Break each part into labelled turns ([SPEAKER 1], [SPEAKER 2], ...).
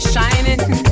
[SPEAKER 1] shining.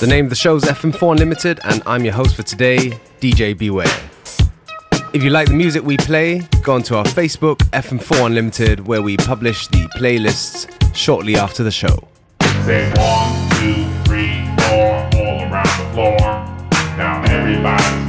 [SPEAKER 1] The
[SPEAKER 2] name of the show is FM4 Unlimited, and I'm your host for today, DJ Beware. If you like the music we play, go onto our Facebook, FM4 Unlimited, where we publish the playlists shortly after the show.
[SPEAKER 3] Say one, two, three, four, all around the floor. Now everybody.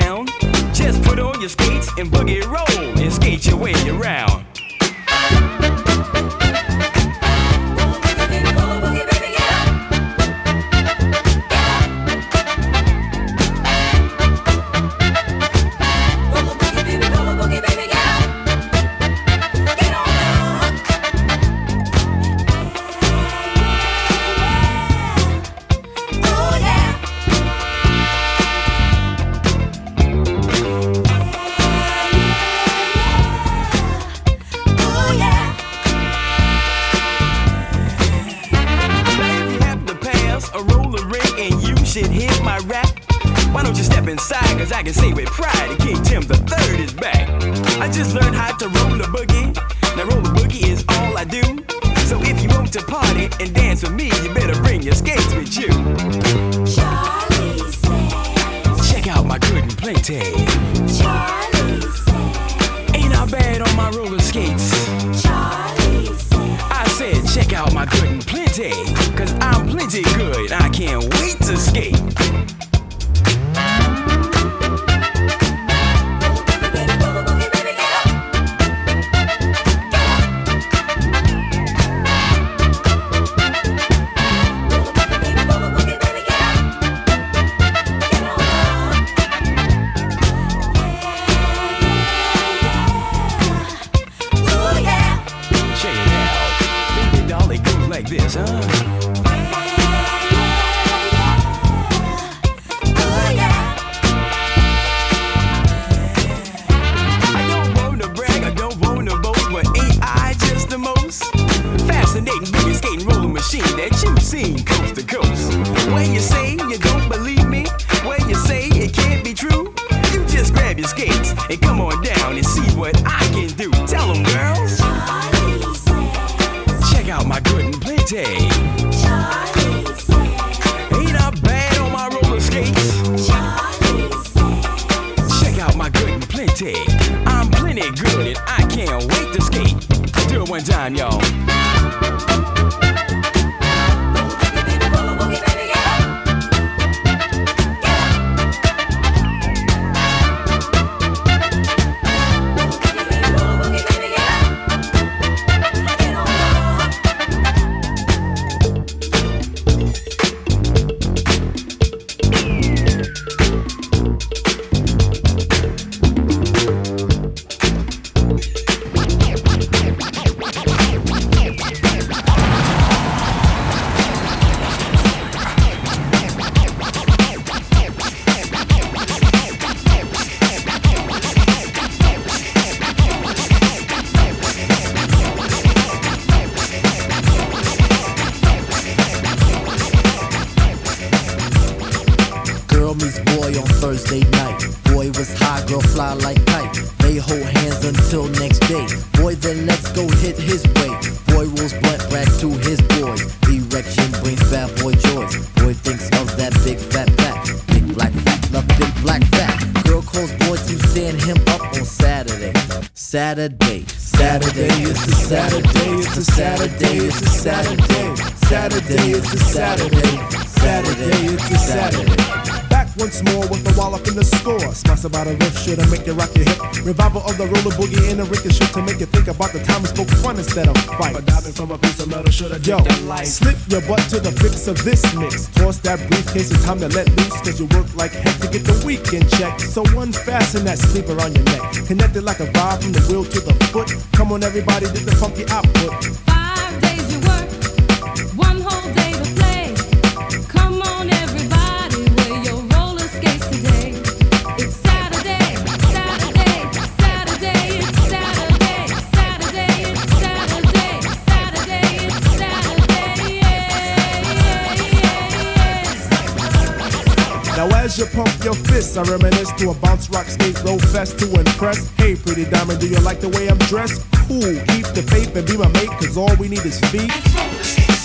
[SPEAKER 4] down. Just put on your skates and boogie roll and skate your way around.
[SPEAKER 5] picking him up on Saturday. Saturday, Saturday, it's a Saturday, it's a Saturday, it's a Saturday, Saturday, it's a Saturday, Saturday, it's a Saturday
[SPEAKER 6] once more with a wallop in the score. Smash about a riff, shit, to make you rock your hip. Revival of the roller boogie in a shit to make you think about the time we spoke fun instead of fight. But diving from a piece of metal, should have Yo, slip your butt to the fix of this mix. Toss that briefcase, it's time to let loose, cause you work like heck to get the week in check. So unfasten that sleeper on your neck. Connected like a vibe from the wheel to the foot. Come on, everybody, get the funky output. As you pump your fists, I reminisce to a bounce rock skate low fest to impress. Hey, pretty diamond, do you like the way I'm dressed? Cool, keep the faith and be my mate, cause all we need is feet.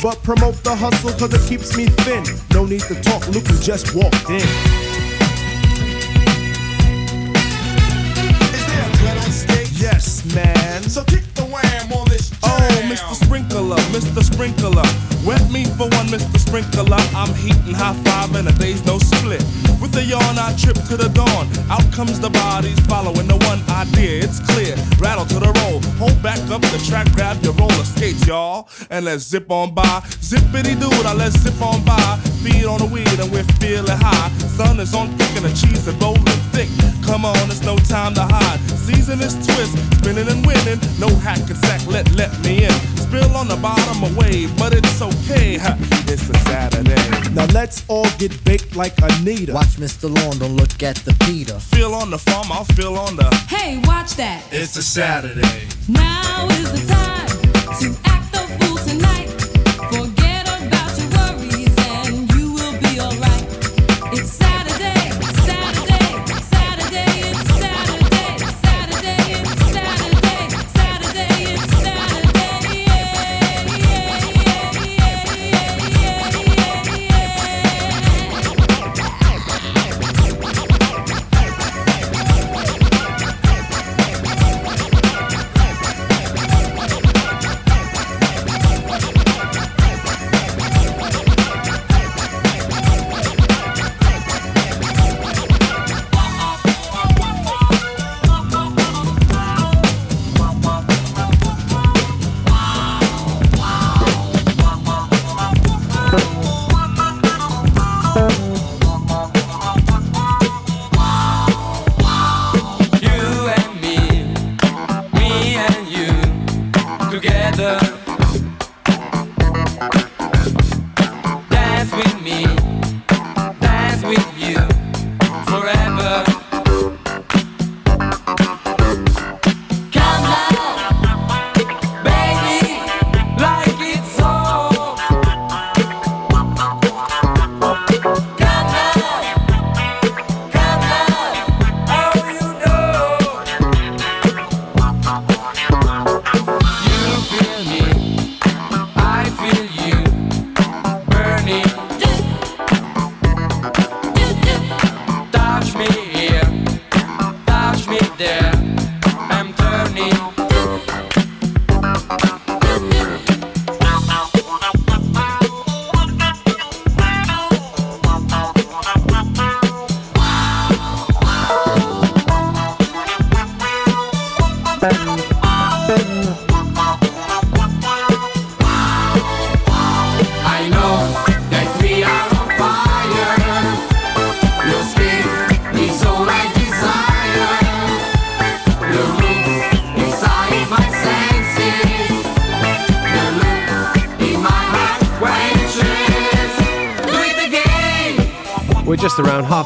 [SPEAKER 7] But promote the hustle, cause it keeps me thin. No need to talk, look who just walked in. man.
[SPEAKER 8] So kick
[SPEAKER 7] Mr. Sprinkler, Mr. Sprinkler. Wet me for one, Mr. Sprinkler. I'm heating high five and a day's no split. With a yawn, I trip to the dawn. Out comes the bodies following the one idea. It's clear. Rattle to the roll. Hold back up the track, grab your roller skates, y'all. And let's zip on by. Zippity doo, now let's zip on by. Feed on the weed and we're feeling high. Sun is on thick and the cheese is rolling thick. Come on, it's no time to hide. Season is twist, spinning and winning. No hack and sack, let let me in. Spill on the bottom of wave, but it's okay. ha, It's a Saturday.
[SPEAKER 6] Now let's all get baked like Anita. Watch Mr. Lawn, don't look at the Peter.
[SPEAKER 7] Feel on the farm, I'll feel on the.
[SPEAKER 9] Hey, watch that.
[SPEAKER 7] It's a Saturday.
[SPEAKER 9] Now is the time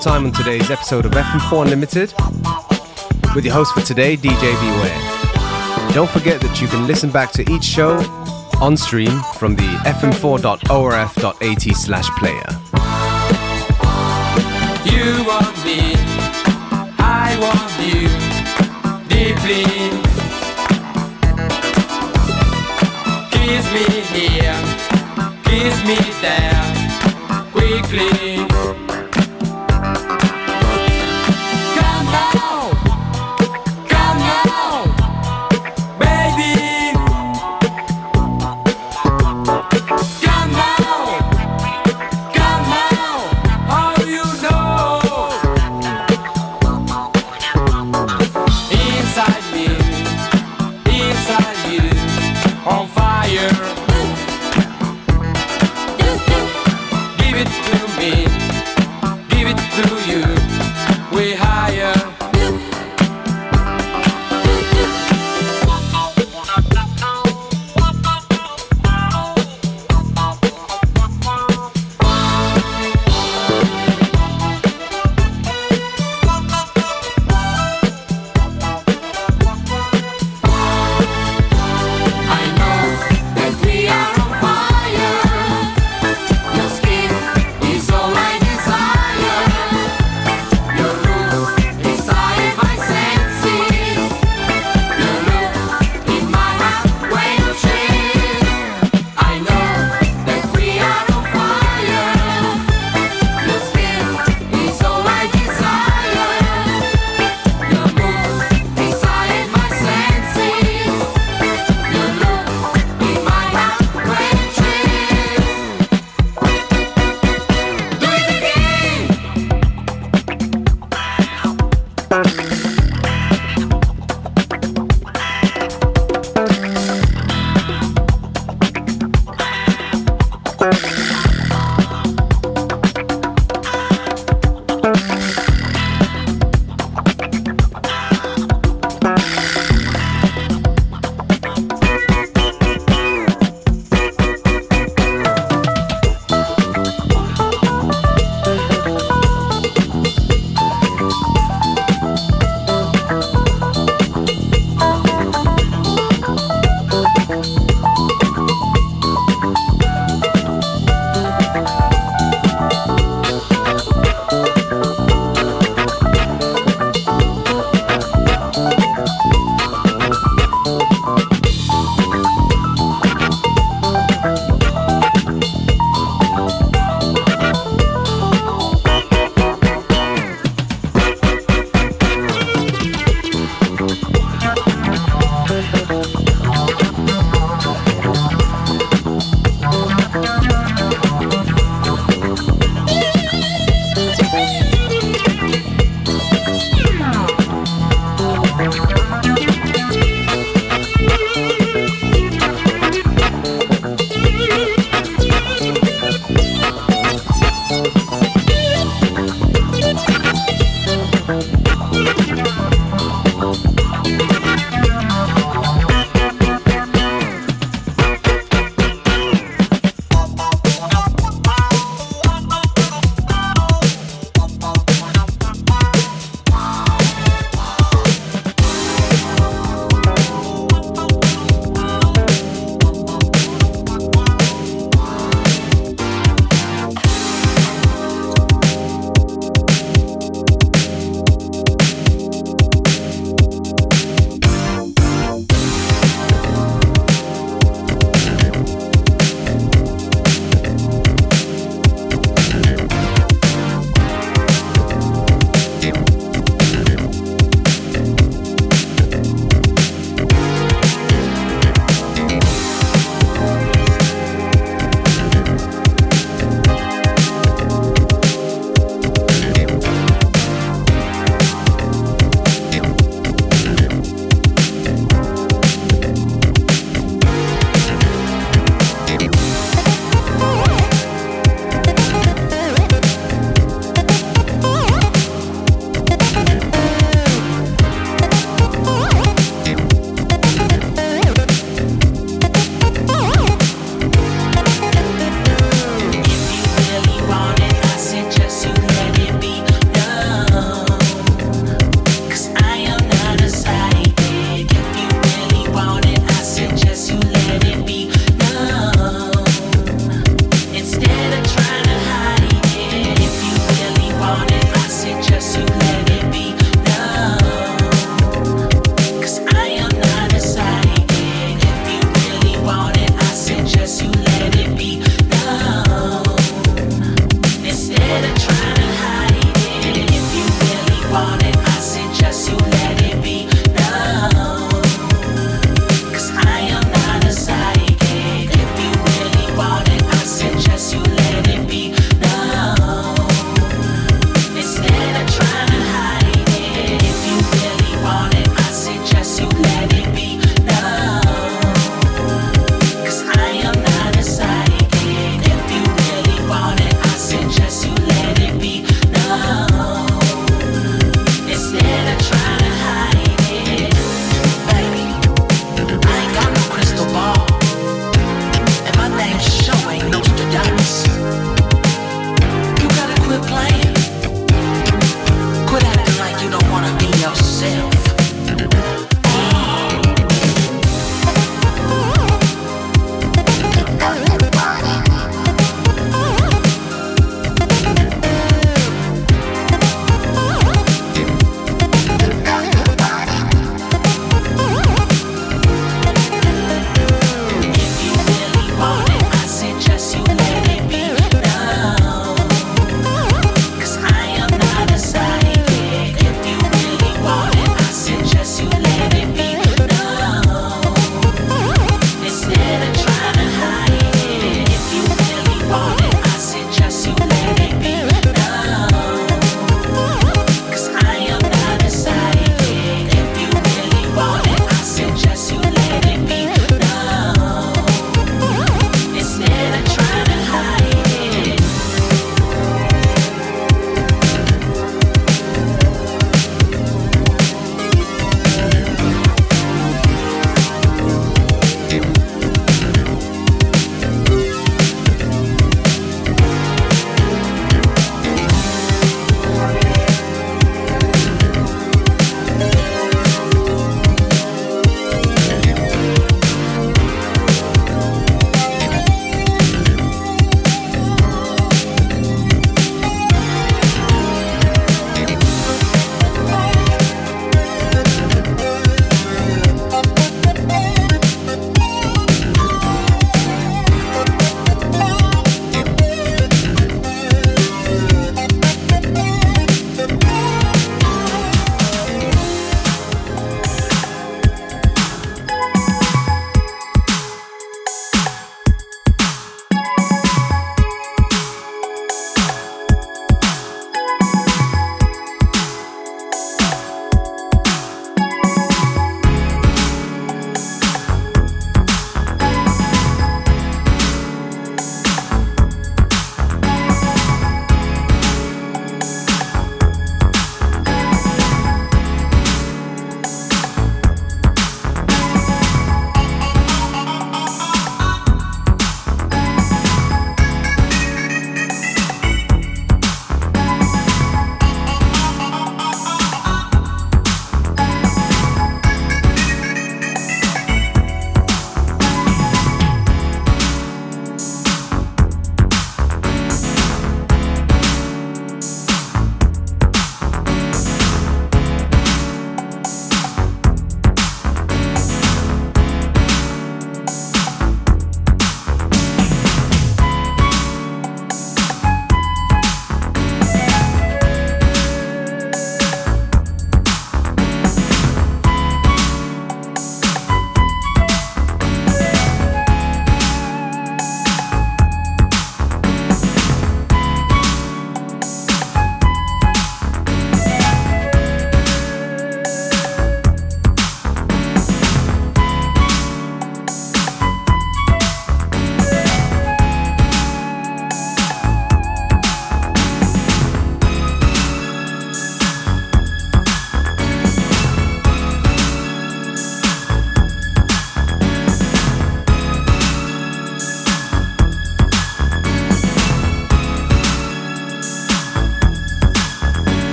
[SPEAKER 10] time on today's episode of FM4 Unlimited with your host for today, DJ Beware. Don't forget that you can listen back to each show on stream from the fm4.orf.at slash player.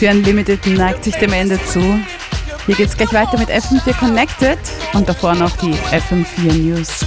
[SPEAKER 2] FM4 Unlimited neigt sich dem Ende zu. Hier geht's gleich weiter mit FM4 Connected und davor noch die FM4 News.